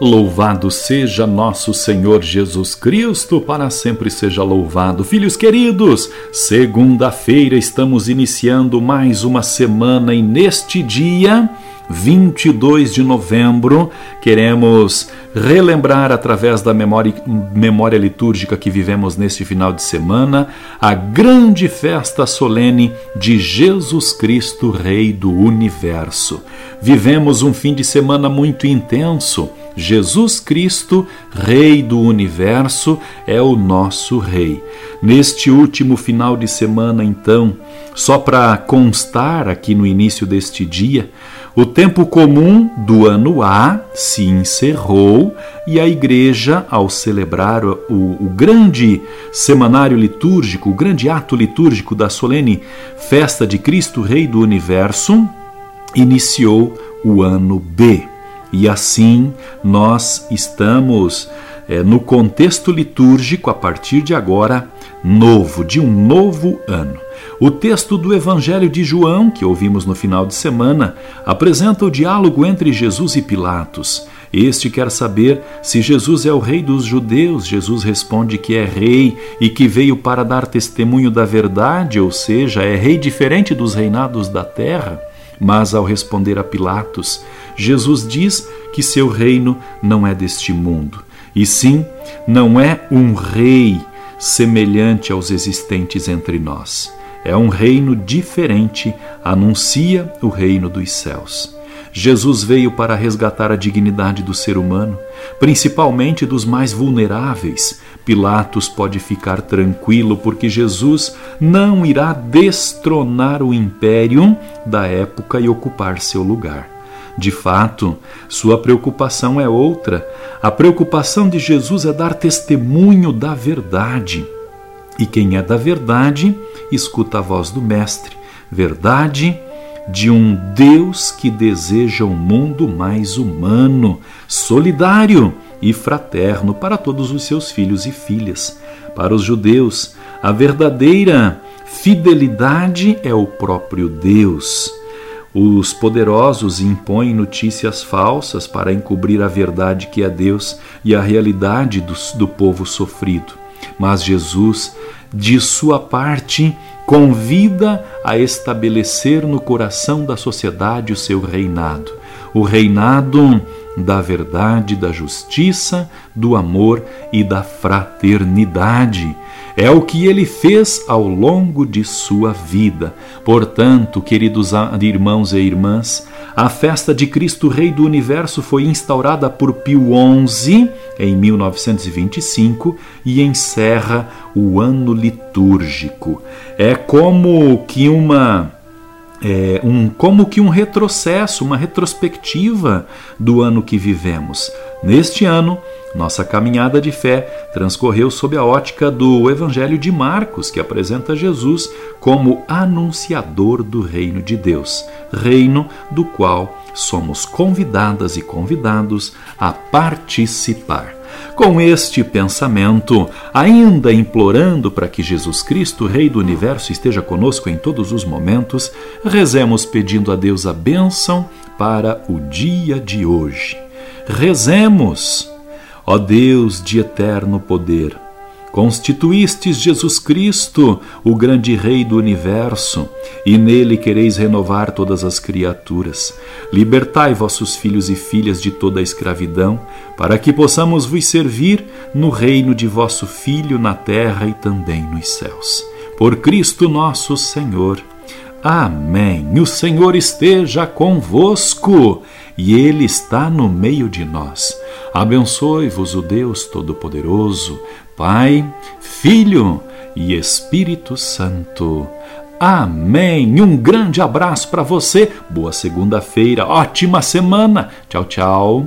Louvado seja nosso Senhor Jesus Cristo, para sempre seja louvado. Filhos queridos, segunda-feira estamos iniciando mais uma semana e neste dia 22 de novembro, queremos relembrar através da memória, memória litúrgica que vivemos neste final de semana a grande festa solene de Jesus Cristo, Rei do Universo. Vivemos um fim de semana muito intenso. Jesus Cristo, Rei do Universo, é o nosso Rei. Neste último final de semana, então, só para constar aqui no início deste dia, o tempo comum do ano A se encerrou e a igreja, ao celebrar o, o, grande semanário litúrgico, o grande ato litúrgico da solene festa de Cristo, Rei do Universo, iniciou o ano B. E assim nós estamos é, no contexto litúrgico, a partir de agora, novo, de um novo ano. O texto do Evangelho de João, que ouvimos no final de semana, apresenta o diálogo entre Jesus e Pilatos. Este quer saber se Jesus é o rei dos judeus. Jesus responde que é rei e que veio para dar testemunho da verdade, ou seja, é rei diferente dos reinados da terra. Mas ao responder a Pilatos, Jesus diz que seu reino não é deste mundo, e sim, não é um rei semelhante aos existentes entre nós. É um reino diferente, anuncia o reino dos céus. Jesus veio para resgatar a dignidade do ser humano, principalmente dos mais vulneráveis. Pilatos pode ficar tranquilo porque Jesus não irá destronar o império da época e ocupar seu lugar. De fato, sua preocupação é outra. A preocupação de Jesus é dar testemunho da verdade. E quem é da verdade, escuta a voz do Mestre. Verdade de um Deus que deseja um mundo mais humano, solidário e fraterno para todos os seus filhos e filhas. Para os judeus, a verdadeira fidelidade é o próprio Deus. Os poderosos impõem notícias falsas para encobrir a verdade que é Deus e a realidade do, do povo sofrido. Mas Jesus, de sua parte, convida a estabelecer no coração da sociedade o seu reinado, o reinado da verdade, da justiça, do amor e da fraternidade é o que ele fez ao longo de sua vida. Portanto, queridos irmãos e irmãs, a festa de Cristo Rei do Universo foi instaurada por Pio XI em 1925 e encerra o ano litúrgico. É como que uma é, um, como que um retrocesso, uma retrospectiva do ano que vivemos. Neste ano, nossa caminhada de fé transcorreu sob a ótica do Evangelho de Marcos, que apresenta Jesus como anunciador do reino de Deus, reino do qual somos convidadas e convidados a participar. Com este pensamento, ainda implorando para que Jesus Cristo, Rei do Universo, esteja conosco em todos os momentos, rezemos pedindo a Deus a bênção para o dia de hoje. Rezemos! Ó Deus de eterno poder, constituístes Jesus Cristo, o grande Rei do universo, e nele quereis renovar todas as criaturas. Libertai vossos filhos e filhas de toda a escravidão, para que possamos vos servir no reino de vosso Filho na terra e também nos céus. Por Cristo nosso Senhor. Amém. O Senhor esteja convosco e Ele está no meio de nós. Abençoe-vos o Deus Todo-Poderoso, Pai, Filho e Espírito Santo. Amém. Um grande abraço para você. Boa segunda-feira, ótima semana. Tchau, tchau.